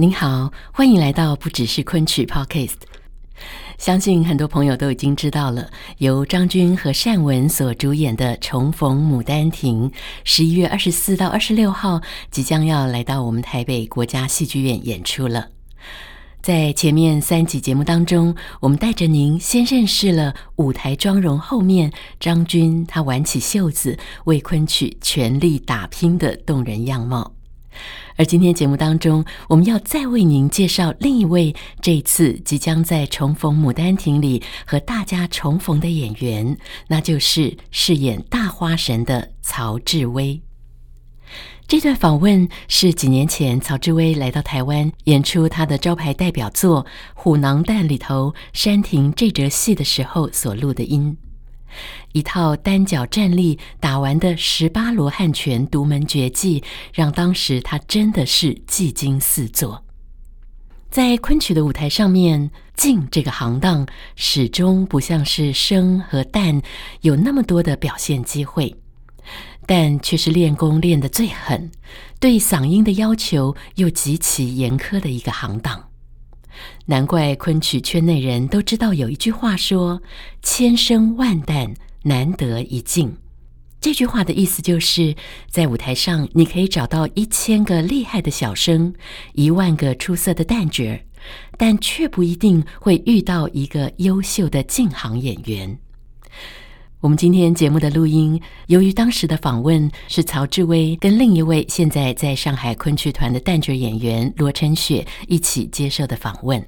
您好，欢迎来到不只是昆曲 Podcast。相信很多朋友都已经知道了，由张军和单文所主演的《重逢牡丹亭》，十一月二十四到二十六号即将要来到我们台北国家戏剧院演出了。在前面三集节目当中，我们带着您先认识了舞台妆容后面张军他挽起袖子为昆曲全力打拼的动人样貌。而今天节目当中，我们要再为您介绍另一位这次即将在《重逢牡丹亭》里和大家重逢的演员，那就是饰演大花神的曹志威。这段访问是几年前曹志威来到台湾演出他的招牌代表作《虎囊蛋》里头山亭这折戏的时候所录的音。一套单脚站立打完的十八罗汉拳独门绝技，让当时他真的是技惊四座。在昆曲的舞台上面，净这个行当始终不像是生和旦有那么多的表现机会，但却是练功练得最狠，对嗓音的要求又极其严苛的一个行当。难怪昆曲圈内人都知道有一句话说：“千生万旦，难得一净。”这句话的意思就是在舞台上，你可以找到一千个厉害的小生，一万个出色的旦角，但却不一定会遇到一个优秀的净行演员。我们今天节目的录音，由于当时的访问是曹志威跟另一位现在在上海昆曲团的旦角演员罗晨雪一起接受的访问，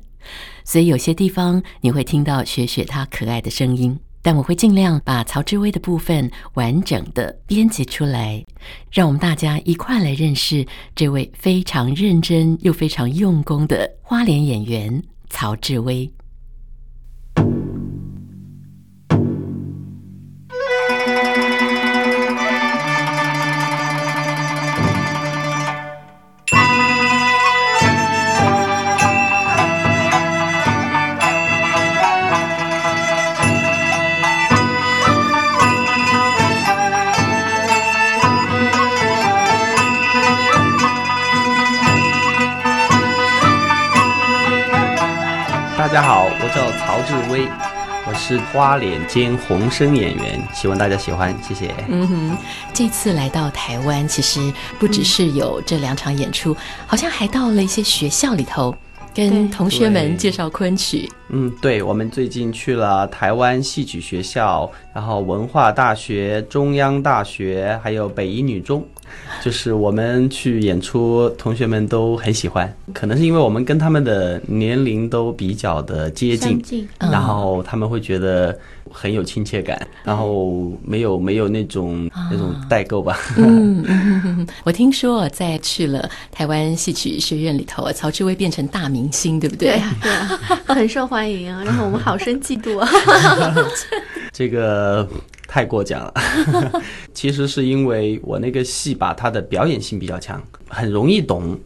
所以有些地方你会听到雪雪她可爱的声音，但我会尽量把曹志威的部分完整的编辑出来，让我们大家一块来认识这位非常认真又非常用功的花脸演员曹志威。志威，我是花脸兼红生演员，希望大家喜欢，谢谢。嗯哼，这次来到台湾，其实不只是有这两场演出，好像还到了一些学校里头，跟同学们介绍昆曲。嗯，对，我们最近去了台湾戏曲学校，然后文化大学、中央大学，还有北一女中。就是我们去演出，同学们都很喜欢，可能是因为我们跟他们的年龄都比较的接近，近。然后他们会觉得很有亲切感，嗯、然后没有没有那种、啊、那种代沟吧。嗯，嗯，我听说在去了台湾戏曲学院里头，曹志威变成大明星，对不对？对啊，很受欢迎啊，然后我们好生嫉妒啊。这个。太过奖了，其实是因为我那个戏吧，它的表演性比较强，很容易懂，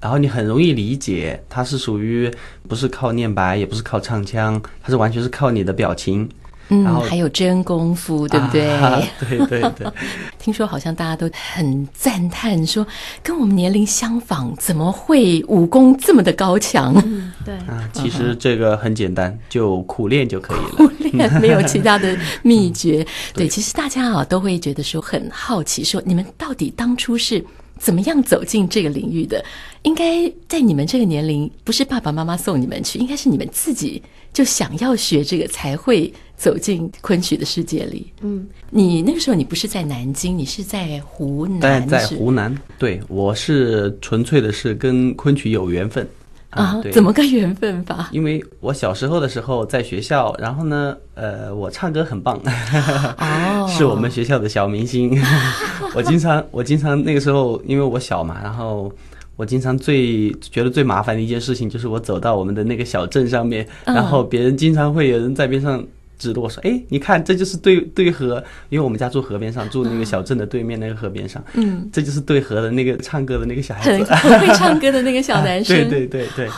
然后你很容易理解，它是属于不是靠念白，也不是靠唱腔，它是完全是靠你的表情。嗯，然后还有真功夫，对不对？啊、对对 对。听说好像大家都很赞叹，说跟我们年龄相仿，怎么会武功这么的高强？嗯，对。啊，其实这个很简单，就苦练就可以了。苦练没有其他的秘诀。嗯、对，对，其实大家啊都会觉得说很好奇，说你们到底当初是怎么样走进这个领域的？应该在你们这个年龄，不是爸爸妈妈送你们去，应该是你们自己就想要学这个才会。走进昆曲的世界里，嗯，你那个时候你不是在南京，你是在湖南，在在湖南，对，我是纯粹的是跟昆曲有缘分，啊，对，怎么个缘分法？因为我小时候的时候在学校，然后呢，呃，我唱歌很棒，哦，是我们学校的小明星。我经常，我经常那个时候，因为我小嘛，然后我经常最觉得最麻烦的一件事情就是我走到我们的那个小镇上面，嗯、然后别人经常会有人在边上。指着我说：“哎，你看，这就是对对河，因为我们家住河边上，住那个小镇的对面那个河边上。嗯，这就是对河的那个唱歌的那个小孩子，很会唱歌的那个小男生。对对对对。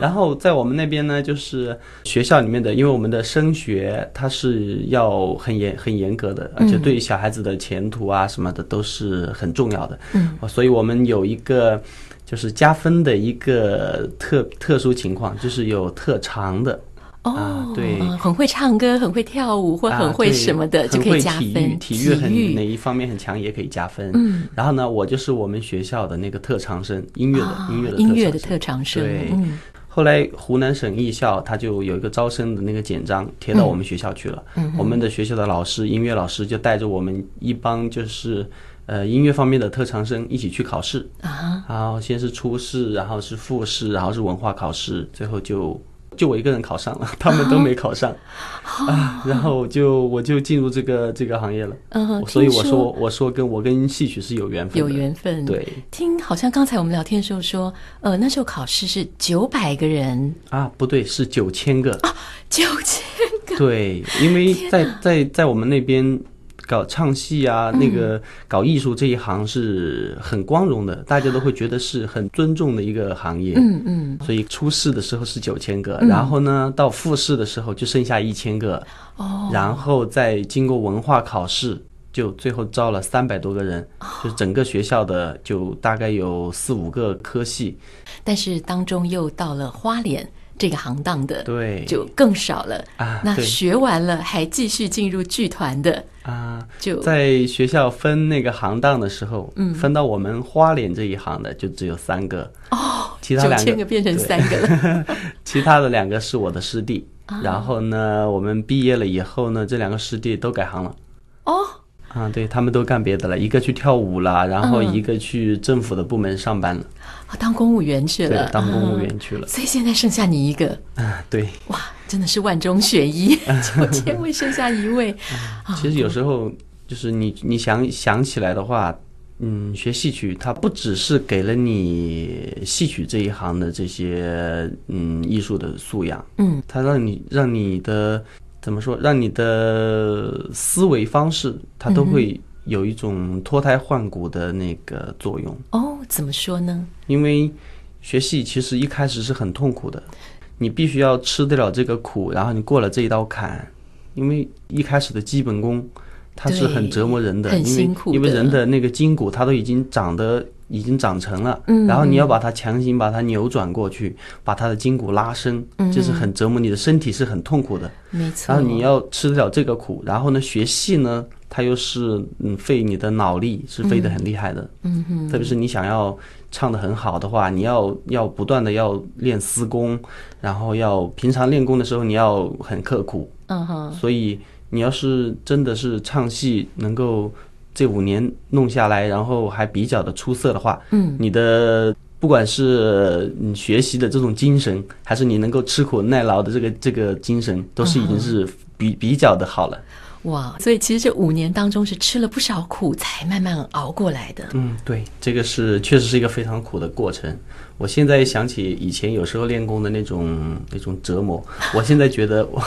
然后在我们那边呢，就是学校里面的，因为我们的升学它是要很严很严格的，而且对小孩子的前途啊什么的都是很重要的。嗯，所以我们有一个就是加分的一个特特殊情况，就是有特长的。”哦、啊，对，很会唱歌，很会跳舞，或很会什么的，就可以加分。体育，体育很哪一方面很强也可以加分。嗯，然后呢，我就是我们学校的那个特长生，音乐的，哦、音乐的音乐的特长生。对，嗯、后来湖南省艺校他就有一个招生的那个简章贴到我们学校去了。嗯，我们的学校的老师，音乐老师就带着我们一帮就是呃音乐方面的特长生一起去考试啊。然后先是初试，然后是复试，然后是文化考试，最后就。就我一个人考上了，他们都没考上，啊，啊然后就我就进入这个这个行业了。嗯，所以我说我说跟我跟戏曲是有缘分，有缘分。对，听好像刚才我们聊天的时候说，呃，那时候考试是九百个人啊，不对，是九千个啊，九千个。对，因为在在在我们那边。搞唱戏啊，那个搞艺术这一行是很光荣的，大家都会觉得是很尊重的一个行业。嗯嗯，所以初试的时候是九千个，然后呢，到复试的时候就剩下一千个。哦，然后再经过文化考试，就最后招了三百多个人，就整个学校的就大概有四五个科系。但是当中又到了花脸。这个行当的对就更少了啊。那学完了还继续进入剧团的啊，就在学校分那个行当的时候，嗯，分到我们花脸这一行的就只有三个哦，其他两个变成三个了，其他的两个是我的师弟。然后呢，我们毕业了以后呢，这两个师弟都改行了哦。啊，对，他们都干别的了，一个去跳舞了，然后一个去政府的部门上班了，啊，当公务员去了，对，当公务员去了，所以现在剩下你一个。啊，对，哇，真的是万中选一，九千位剩下一位。其实有时候就是你你想想起来的话，嗯，学戏曲它不只是给了你戏曲这一行的这些嗯艺术的素养，嗯，它让你让你的。怎么说？让你的思维方式，它都会有一种脱胎换骨的那个作用。哦，怎么说呢？因为学戏其实一开始是很痛苦的，你必须要吃得了这个苦，然后你过了这一道坎。因为一开始的基本功，它是很折磨人的。因为因为人的那个筋骨，它都已经长得。已经长成了，嗯，然后你要把它强行把它扭转过去，把它的筋骨拉伸，嗯，就是很折磨你的身体，是很痛苦的，没错。然后你要吃得了这个苦，然后呢，学戏呢，它又是嗯费你的脑力，是费得很厉害的，嗯哼。特别是你想要唱得很好的话，你要要不断的要练私功，然后要平常练功的时候你要很刻苦，嗯哼。所以你要是真的是唱戏能够。这五年弄下来，然后还比较的出色的话，嗯，你的不管是你学习的这种精神，还是你能够吃苦耐劳的这个这个精神，都是已经是比比较的好了。哇，所以其实这五年当中是吃了不少苦，才慢慢熬过来的。嗯，对，这个是确实是一个非常苦的过程。我现在想起以前有时候练功的那种那种折磨，我现在觉得我，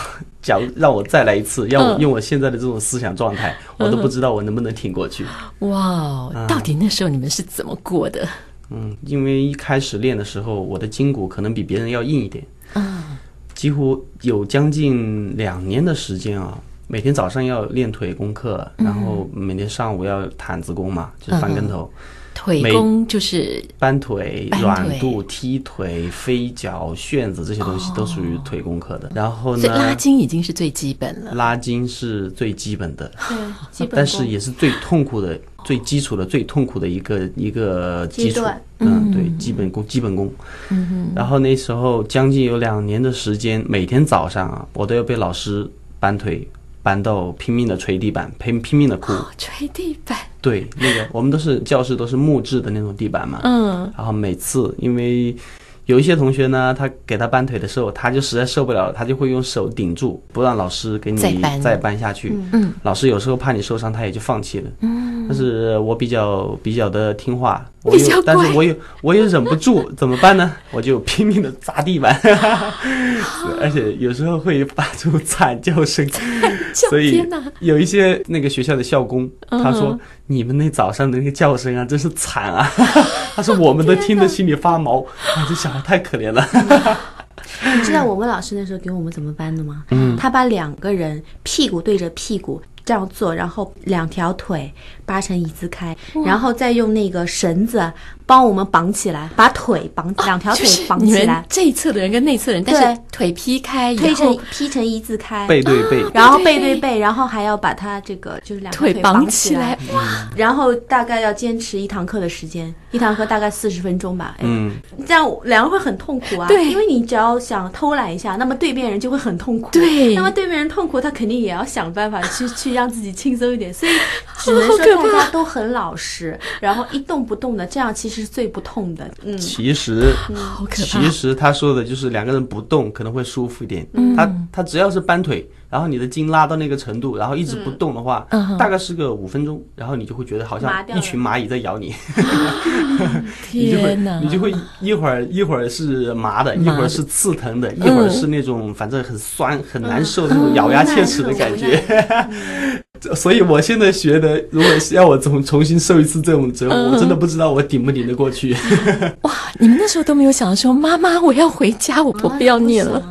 假如让我再来一次，让我用我现在的这种思想状态，我都不知道我能不能挺过去。哇，到底那时候你们是怎么过的？嗯，因为一开始练的时候，我的筋骨可能比别人要硬一点。嗯，几乎有将近两年的时间啊。每天早上要练腿功课，然后每天上午要毯子功嘛，就是翻跟头。腿功就是搬腿、软度、踢腿、飞脚、旋子这些东西都属于腿功课的。然后呢，拉筋已经是最基本了。拉筋是最基本的，对，基本。但是也是最痛苦的、最基础的、最痛苦的一个一个基础。嗯，对，基本功，基本功。嗯哼。然后那时候将近有两年的时间，每天早上啊，我都要被老师搬腿。搬到拼命的捶地板，拼拼命的哭。哦，捶地板。对，那个我们都是教室都是木质的那种地板嘛。嗯。然后每次因为有一些同学呢，他给他搬腿的时候，他就实在受不了了，他就会用手顶住，不让老师给你再搬再搬下去。嗯，老师有时候怕你受伤，他也就放弃了。嗯，但是我比较比较的听话，但是我也我也忍不住，怎么办呢？我就拼命的砸地板，而且有时候会发出惨叫声。所以有一些那个学校的校工，他说：“你们那早上的那个叫声啊，真是惨啊！” 他说：“我们都听得心里发毛。”啊，这小孩太可怜了。你知道我们老师那时候给我们怎么搬的吗？嗯，他把两个人屁股对着屁股这样做，然后两条腿扒成一字开，然后再用那个绳子。帮我们绑起来，把腿绑两条腿绑起来。这一侧的人跟内侧的人，但是腿劈开，推成劈成一字开，背对背，然后背对背，然后还要把他这个就是两条腿绑起来。哇！然后大概要坚持一堂课的时间，一堂课大概四十分钟吧。嗯，这样两个会很痛苦啊。对，因为你只要想偷懒一下，那么对面人就会很痛苦。对，那么对面人痛苦，他肯定也要想办法 去去让自己轻松一点。所以只能说大家都很老实，然后一动不动的，这样其实是最不痛的。嗯，其实，其实他说的就是两个人不动可能会舒服一点。他他只要是搬腿，然后你的筋拉到那个程度，然后一直不动的话，大概是个五分钟，然后你就会觉得好像一群蚂蚁在咬你。天哪！你就会一会儿一会儿是麻的，一会儿是刺疼的，一会儿是那种反正很酸很难受那种咬牙切齿的感觉。所以我现在学的，如果要我重重新受一次这种折磨，我真的不知道我顶不顶得过去。哇！你们那时候都没有想说，妈妈，我要回家，我不要你了。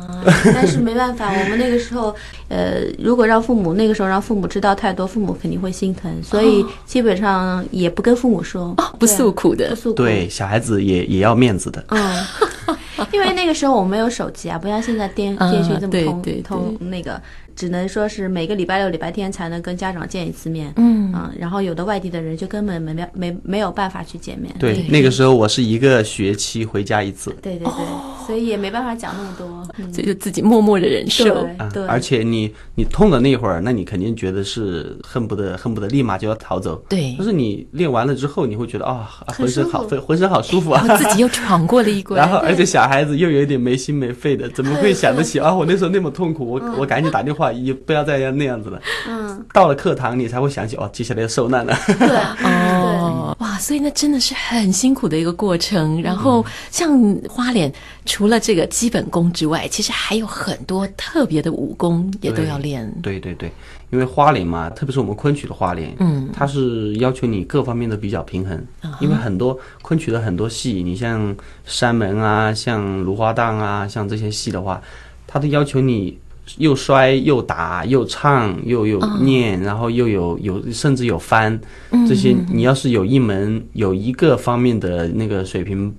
但是没办法，我们那个时候，呃，如果让父母那个时候让父母知道太多，父母肯定会心疼，所以基本上也不跟父母说，不诉苦的，不诉苦。对，小孩子也也要面子的。嗯，因为那个时候我们没有手机啊，不像现在电电讯这么通通那个。只能说是每个礼拜六、礼拜天才能跟家长见一次面，嗯啊，然后有的外地的人就根本没没没没有办法去见面。对，那个时候我是一个学期回家一次。对对对，哦、所以也没办法讲那么多，嗯、所以就自己默默的忍受。对，对、啊，而且你你痛的那会儿，那你肯定觉得是恨不得恨不得立马就要逃走。对，但是你练完了之后，你会觉得啊，浑身好，浑身好舒服啊，自己又闯过了一关。然后，而且小孩子又有一点没心没肺的，怎么会想得起 啊？我那时候那么痛苦，我我赶紧打电话，也不要再。那样子了，嗯，到了课堂你才会想起哦，接下来要受难了。对，哦，哇，所以那真的是很辛苦的一个过程。然后像花脸，除了这个基本功之外，其实还有很多特别的武功也都要练。对对对，因为花脸嘛，特别是我们昆曲的花脸，嗯，它是要求你各方面都比较平衡。因为很多昆曲的很多戏，你像山门啊，像芦花荡啊，像这些戏的话，它都要求你。又摔又打又唱又有念，然后又有有甚至有翻，这些你要是有一门有一个方面的那个水平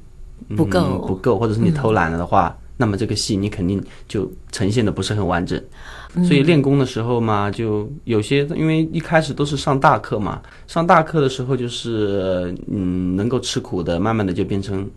不够。不够，或者是你偷懒了的话，那么这个戏你肯定就呈现的不是很完整。所以练功的时候嘛，就有些因为一开始都是上大课嘛，上大课的时候就是嗯能够吃苦的，慢慢的就变成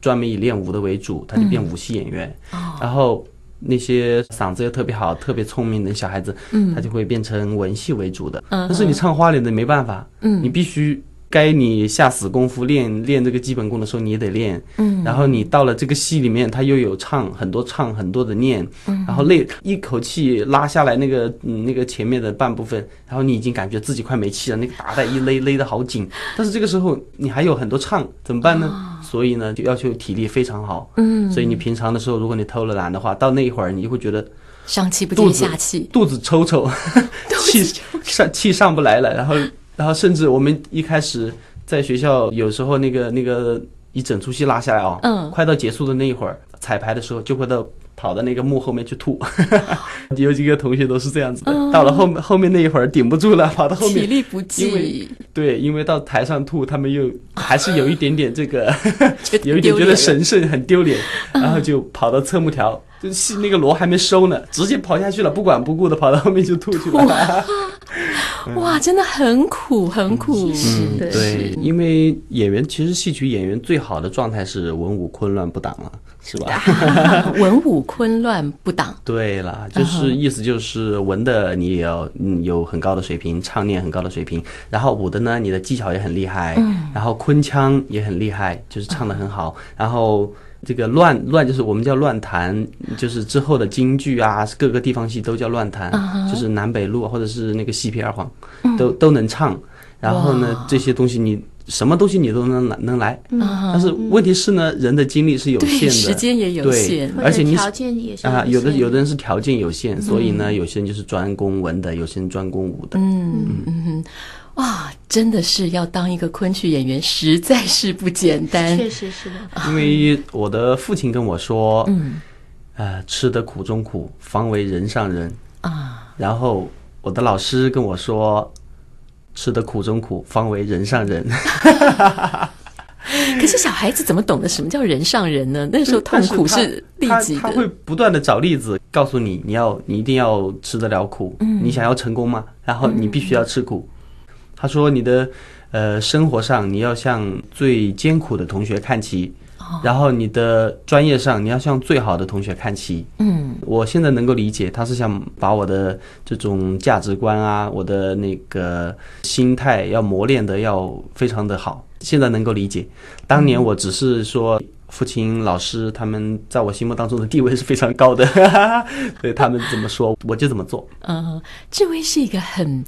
专门以练武的为主，他就变武戏演员，然后。那些嗓子又特别好、特别聪明的小孩子，嗯，他就会变成文戏为主的。嗯，但是你唱花脸的没办法，嗯，你必须该你下死功夫练练这个基本功的时候，你也得练。嗯，然后你到了这个戏里面，他又有唱很多唱很多的念，嗯，然后累一口气拉下来那个嗯那个前面的半部分，然后你已经感觉自己快没气了，那个打带一勒勒的好紧。但是这个时候你还有很多唱，怎么办呢？所以呢，就要求体力非常好。嗯，所以你平常的时候，如果你偷了懒的话，到那一会儿，你就会觉得上气不接下气，肚子抽抽，气上气上不来了。然后，然后甚至我们一开始在学校，有时候那个那个一整出戏拉下来哦，嗯，快到结束的那一会儿，彩排的时候就会到。跑到那个幕后面去吐，有几个同学都是这样子的。到了后面后面那一会儿顶不住了，跑到后面，体力不济。因为对，因为到台上吐，他们又还是有一点点这个，有一点觉得神圣，很丢脸，然后就跑到侧幕条就戏那个锣还没收呢，直接跑下去了，不管不顾的跑到后面就吐去了。哇，真的很苦，很苦。嗯，对，因为演员其实戏曲演员最好的状态是文武昆乱不挡了，是吧？文武昆乱不挡。对了，就是意思就是文的你也要嗯有很高的水平，唱念很高的水平，然后武的呢，你的技巧也很厉害，然后昆腔也很厉害，就是唱的很好，然后。这个乱乱就是我们叫乱弹，就是之后的京剧啊，各个地方戏都叫乱弹，uh huh. 就是南北路或者是那个西皮二黄，都都能唱。然后呢这些东西你什么东西你都能能来，uh huh. 但是问题是呢，人的精力是有限的，时间也有限，而且你条件也是啊，有的有的人是条件有限，所以呢，有些人就是专攻文的，有些人专攻武的。嗯。嗯真的是要当一个昆曲演员，实在是不简单。确实是的，因为我的父亲跟我说，嗯，呃，吃得苦中苦，方为人上人啊。然后我的老师跟我说，吃得苦中苦，方为人上人。可是小孩子怎么懂得什么叫人上人呢？那时候痛苦是立即的，他，他，他会不断的找例子告诉你，你要你一定要吃得了苦。嗯，你想要成功吗？然后你必须要吃苦。嗯他说：“你的，呃，生活上你要向最艰苦的同学看齐，然后你的专业上你要向最好的同学看齐。”嗯，我现在能够理解，他是想把我的这种价值观啊，我的那个心态要磨练的要非常的好。现在能够理解，当年我只是说。父亲、老师，他们在我心目当中的地位是非常高的，所以他们怎么说，我就怎么做。嗯，志威是一个很，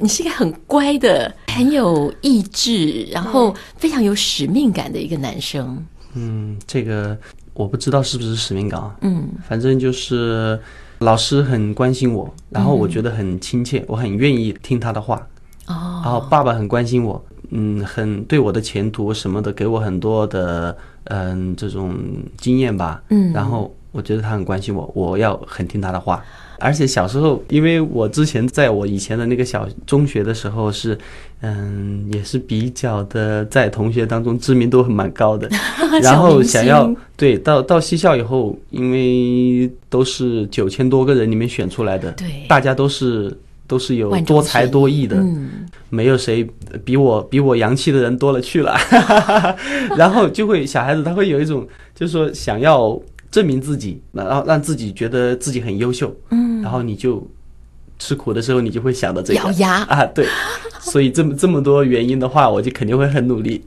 你是一个很乖的、很有意志，然后非常有使命感的一个男生。嗯，这个我不知道是不是使命感啊。嗯，反正就是老师很关心我，然后我觉得很亲切，我很愿意听他的话。哦，然后爸爸很关心我，嗯，很对我的前途什么的给我很多的。嗯，这种经验吧，嗯，然后我觉得他很关心我，我要很听他的话。而且小时候，因为我之前在我以前的那个小中学的时候是，嗯，也是比较的在同学当中知名度很蛮高的。然后想要对到到西校以后，因为都是九千多个人里面选出来的，对，大家都是。都是有多才多艺的，嗯、没有谁比我比我洋气的人多了去了，然后就会小孩子他会有一种就是说想要证明自己，然后让自己觉得自己很优秀，嗯，然后你就吃苦的时候你就会想到这个。咬牙。啊，对，所以这么这么多原因的话，我就肯定会很努力。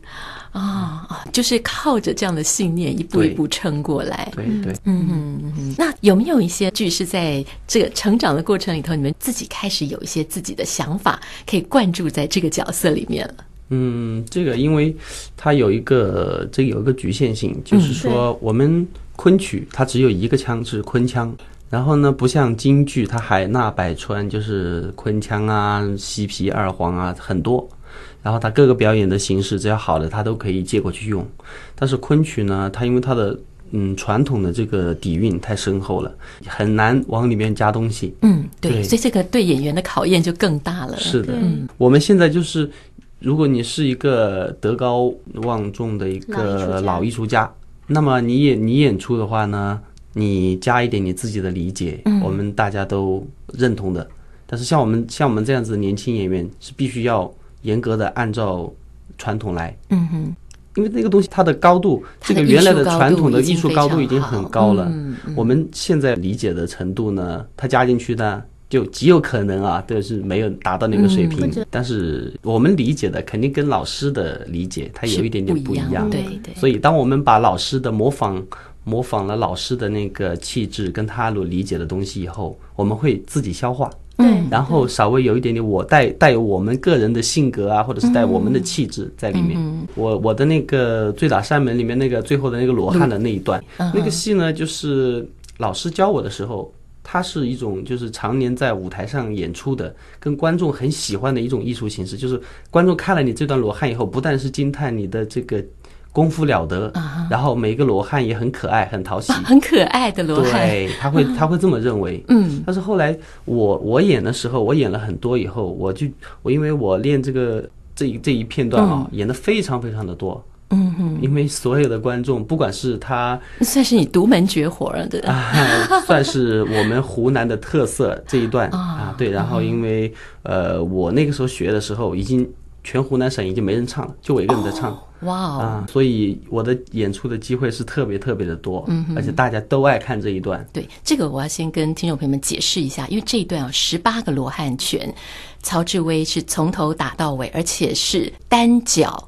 就是靠着这样的信念，一步一步撑过来。对对，嗯嗯嗯。那有没有一些剧是在这个成长的过程里头，你们自己开始有一些自己的想法，可以灌注在这个角色里面了？嗯，这个因为它有一个这个有一个局限性，就是说我们昆曲它只有一个腔，是昆腔。然后呢，不像京剧，它海纳百川，就是昆腔啊、西皮二黄啊很多。然后他各个表演的形式，只要好的，他都可以借过去用。但是昆曲呢，它因为它的嗯传统的这个底蕴太深厚了，很难往里面加东西。嗯，对，对，所以这个对演员的考验就更大了。是的，嗯，我们现在就是，如果你是一个德高望重的一个老艺术家，那么你演你演出的话呢，你加一点你自己的理解，嗯，我们大家都认同的。但是像我们像我们这样子的年轻演员，是必须要。严格的按照传统来，嗯哼，因为那个东西它的高度，这个原来的传统的艺术高度已经很高了。我们现在理解的程度呢，它加进去呢，就极有可能啊，都是没有达到那个水平。但是我们理解的肯定跟老师的理解，它有一点点不一样。对对。所以当我们把老师的模仿，模仿了老师的那个气质跟他所理解的东西以后，我们会自己消化。对，然后稍微有一点点我带带有我们个人的性格啊，或者是带我们的气质在里面。嗯、我我的那个醉打山门里面那个最后的那个罗汉的那一段，嗯、那个戏呢，就是老师教我的时候，它是一种就是常年在舞台上演出的，跟观众很喜欢的一种艺术形式，就是观众看了你这段罗汉以后，不但是惊叹你的这个。功夫了得，然后每一个罗汉也很可爱，很讨喜，很可爱的罗汉。对，他会 他会这么认为。嗯，但是后来我我演的时候，我演了很多以后，我就我因为我练这个这一这一片段啊，演的非常非常的多，嗯哼，因为所有的观众，不管是他，算是你独门绝活了，对，啊，算是我们湖南的特色这一段。啊，对。然后因为呃，我那个时候学的时候，已经全湖南省已经没人唱了，就我一个人在唱。哇哦，啊，所以我的演出的机会是特别特别的多，嗯，而且大家都爱看这一段。对，这个我要先跟听众朋友们解释一下，因为这一段有十八个罗汉拳，曹志威是从头打到尾，而且是单脚。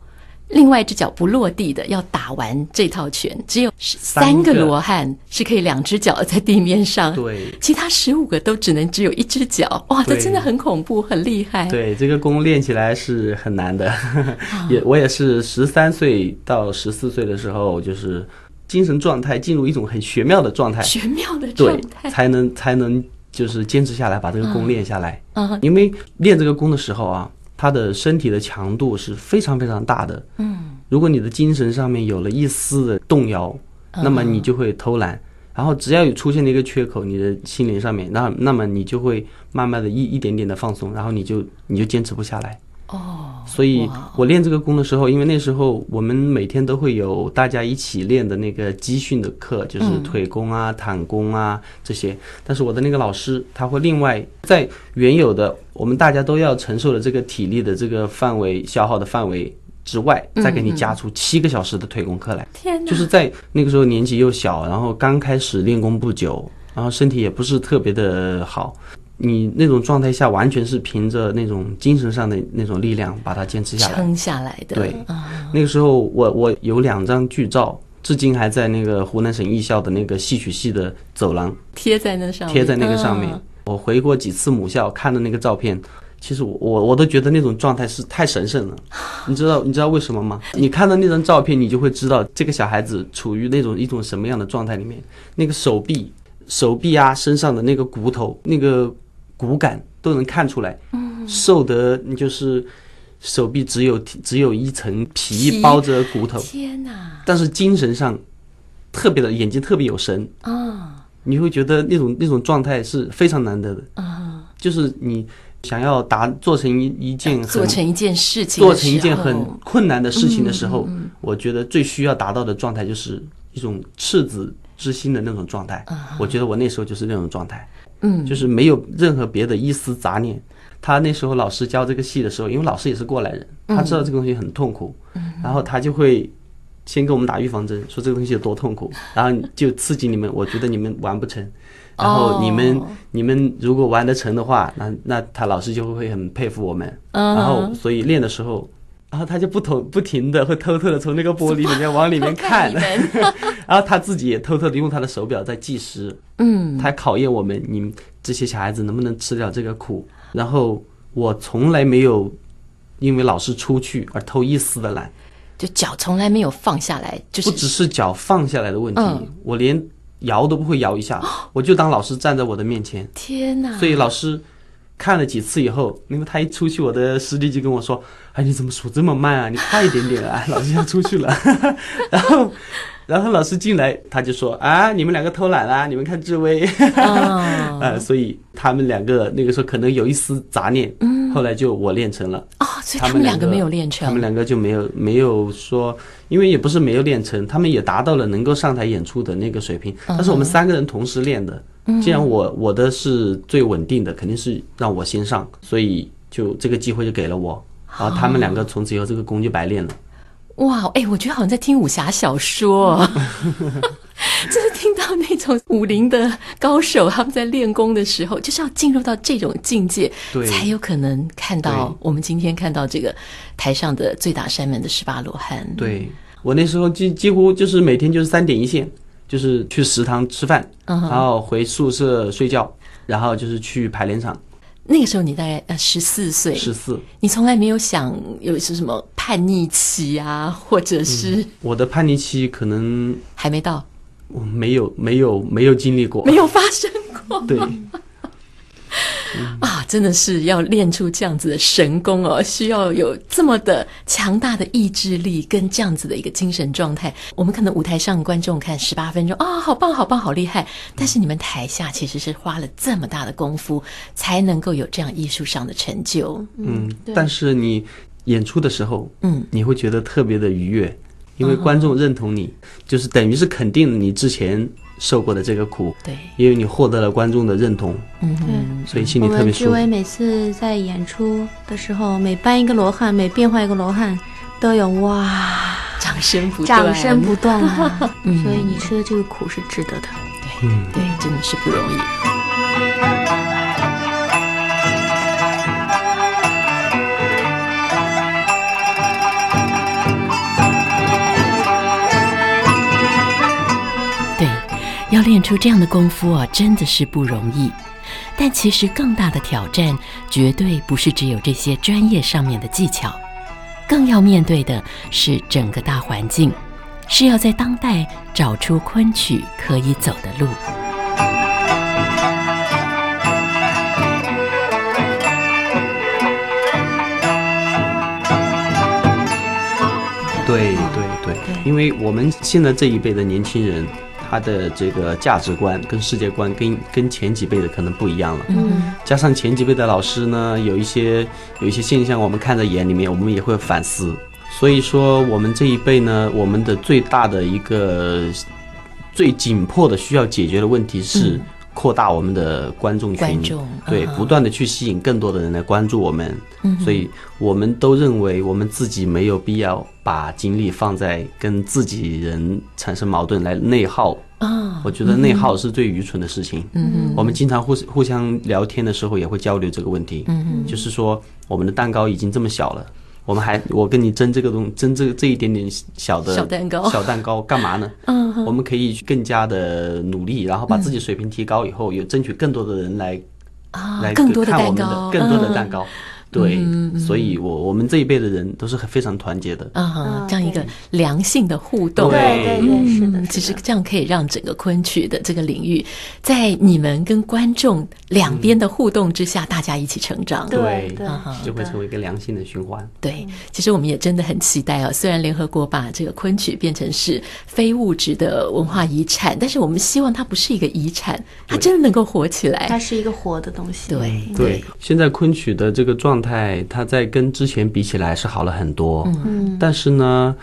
另外一只脚不落地的，要打完这套拳，只有三个罗汉是可以两只脚在地面上，对，其他十五个都只能只有一只脚，哇，这真的很恐怖，很厉害。对，这个功练起来是很难的，也我也是十三岁到十四岁的时候，就是精神状态进入一种很玄妙的状态，玄妙的状态，才能才能就是坚持下来，把这个功练下来。嗯，因为练这个功的时候啊。他的身体的强度是非常非常大的。嗯，如果你的精神上面有了一丝的动摇，那么你就会偷懒。然后只要有出现了一个缺口，你的心灵上面，那那么你就会慢慢的一一点点的放松，然后你就你就坚持不下来。哦，所以我练这个功的时候，因为那时候我们每天都会有大家一起练的那个集训的课，就是腿功啊、躺功啊这些。但是我的那个老师他会另外在原有的我们大家都要承受的这个体力的这个范围消耗的范围之外，再给你加出七个小时的腿功课来。天哪！就是在那个时候年纪又小，然后刚开始练功不久，然后身体也不是特别的好。你那种状态下，完全是凭着那种精神上的那种力量把它坚持下来，撑下来的。对，那个时候我我有两张剧照，至今还在那个湖南省艺校的那个戏曲系的走廊贴在那上面，贴在那个上面。我回过几次母校，看的那个照片，其实我我我都觉得那种状态是太神圣了。你知道你知道为什么吗？你看到那张照片，你就会知道这个小孩子处于那种一种什么样的状态里面。那个手臂手臂啊，身上的那个骨头那个。骨感都能看出来，瘦得你就是手臂只有只有一层皮包着骨头，天哪！但是精神上特别的眼睛特别有神。啊，你会觉得那种那种状态是非常难得的。啊。就是你想要达做成一一件做成一件事情，做成一件很困难的事情的时候，我觉得最需要达到的状态就是一种赤子之心的那种状态。我觉得我那时候就是那种状态。嗯，就是没有任何别的一丝杂念。他那时候老师教这个戏的时候，因为老师也是过来人，他知道这个东西很痛苦，然后他就会先给我们打预防针，说这个东西有多痛苦，然后就刺激你们。我觉得你们完不成，然后你们你们如果完得成的话，那那他老师就会很佩服我们。然后所以练的时候。然后他就不同不停的会偷偷的从那个玻璃里面往里面看，然后他自己也偷偷的用他的手表在计时，嗯，他考验我们，你们这些小孩子能不能吃了这个苦。然后我从来没有因为老师出去而偷一丝的懒，就脚从来没有放下来，就是不只是脚放下来的问题，我连摇都不会摇一下，我就当老师站在我的面前，天哪！所以老师。看了几次以后，因为他一出去，我的师弟就跟我说：“哎，你怎么数这么慢啊？你快一点点啊！”老师要出去了，然后，然后老师进来，他就说：“啊，你们两个偷懒啦！你们看志威。” 啊，呃，所以他们两个那个时候可能有一丝杂念，嗯，后来就我练成了。哦，所以他们两个没有练成，他们两个就没有没有说，因为也不是没有练成，他们也达到了能够上台演出的那个水平。但是我们三个人同时练的。既然我我的是最稳定的，肯定是让我先上，所以就这个机会就给了我，然后他们两个从此以后这个功就白练了。哇，哎，我觉得好像在听武侠小说，就是听到那种武林的高手他们在练功的时候，就是要进入到这种境界，对，才有可能看到我们今天看到这个台上的最打山门的十八罗汉。对，我那时候几几乎就是每天就是三点一线。就是去食堂吃饭，然后回宿舍睡觉，然后就是去排练场。那个时候你大概呃十四岁，十四，你从来没有想有是什么叛逆期啊，或者是、嗯、我的叛逆期可能还没到，我没有没有没有经历过，没有发生过，对。啊，真的是要练出这样子的神功哦，需要有这么的强大的意志力跟这样子的一个精神状态。我们可能舞台上观众看十八分钟啊，好棒，好棒，好厉害。但是你们台下其实是花了这么大的功夫，才能够有这样艺术上的成就。嗯，但是你演出的时候，嗯，你会觉得特别的愉悦，因为观众认同你，嗯、就是等于是肯定你之前受过的这个苦。对，因为你获得了观众的认同。嗯对，所以心里特别舒服。我们每次在演出的时候，每搬一个罗汉，每变换一个罗汉，都有哇，掌声不断，掌声不断啊！嗯、所以你吃的这个苦是值得的。对，对，真的是不容易。要练出这样的功夫啊，真的是不容易。但其实更大的挑战，绝对不是只有这些专业上面的技巧，更要面对的是整个大环境，是要在当代找出昆曲可以走的路。对对对，因为我们现在这一辈的年轻人。他的这个价值观跟世界观跟跟前几辈的可能不一样了，嗯，加上前几辈的老师呢，有一些有一些现象，我们看在眼里面，我们也会反思。所以说，我们这一辈呢，我们的最大的一个最紧迫的需要解决的问题是扩大我们的观众群，观众对，不断的去吸引更多的人来关注我们。所以我们都认为我们自己没有必要把精力放在跟自己人产生矛盾来内耗啊。我觉得内耗是最愚蠢的事情。嗯，我们经常互互相聊天的时候也会交流这个问题。嗯，就是说我们的蛋糕已经这么小了，我们还我跟你争这个东争这个这一点点小的小蛋糕。小蛋糕干嘛呢？嗯，我们可以更加的努力，然后把自己水平提高以后，有争取更多的人来啊，来更多的看我们蛋糕，的更多的蛋糕。对，嗯嗯、所以我我们这一辈的人都是很非常团结的。啊，这样一个良性的互动，对对对，是的，其实这样可以让整个昆曲的这个领域，在你们跟观众两边的互动之下，大家一起成长，对，对，就会成为一个良性的循环。对，其实我们也真的很期待啊，虽然联合国把这个昆曲变成是非物质的文化遗产，但是我们希望它不是一个遗产，它真的能够活起来，它是一个活的东西。对。对，现在昆曲的这个状态，它在跟之前比起来是好了很多。嗯，但是呢，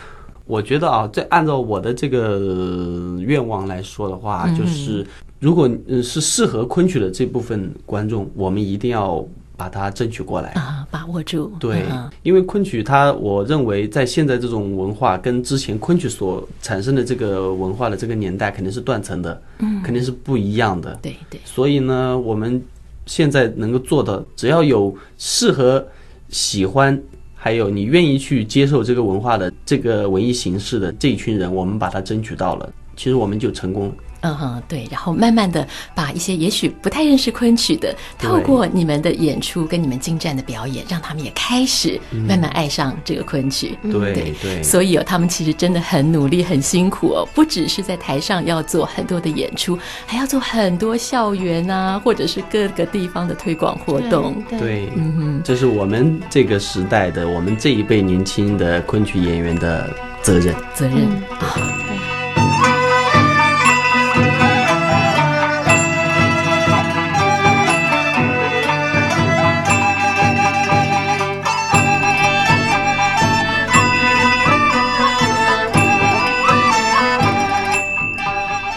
我觉得啊，在按照我的这个愿望来说的话，就是如果是适合昆曲的这部分观众，我们一定要把它争取过来啊，把握住。对，因为昆曲它，我认为在现在这种文化跟之前昆曲所产生的这个文化的这个年代肯定是断层的，嗯，肯定是不一样的。对对。所以呢，我们。现在能够做的，只要有适合、喜欢，还有你愿意去接受这个文化的这个文艺形式的这一群人，我们把它争取到了，其实我们就成功了。嗯哼，对，然后慢慢的把一些也许不太认识昆曲的，透过你们的演出跟你们精湛的表演，让他们也开始慢慢爱上这个昆曲。对对，对，所以哦，他们其实真的很努力、很辛苦哦，不只是在台上要做很多的演出，还要做很多校园啊，或者是各个地方的推广活动。对，对嗯哼，这是我们这个时代的我们这一辈年轻的昆曲演员的责任。责任。嗯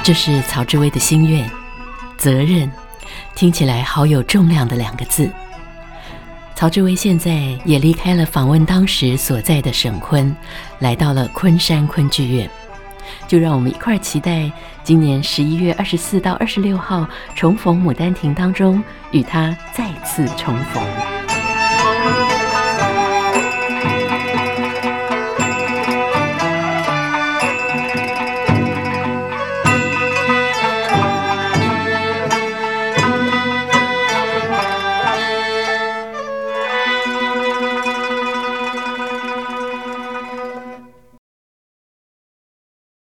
这是曹志威的心愿，责任，听起来好有重量的两个字。曹志威现在也离开了访问当时所在的省昆，来到了昆山昆剧院。就让我们一块儿期待今年十一月二十四到二十六号重逢牡丹亭当中，与他再次重逢。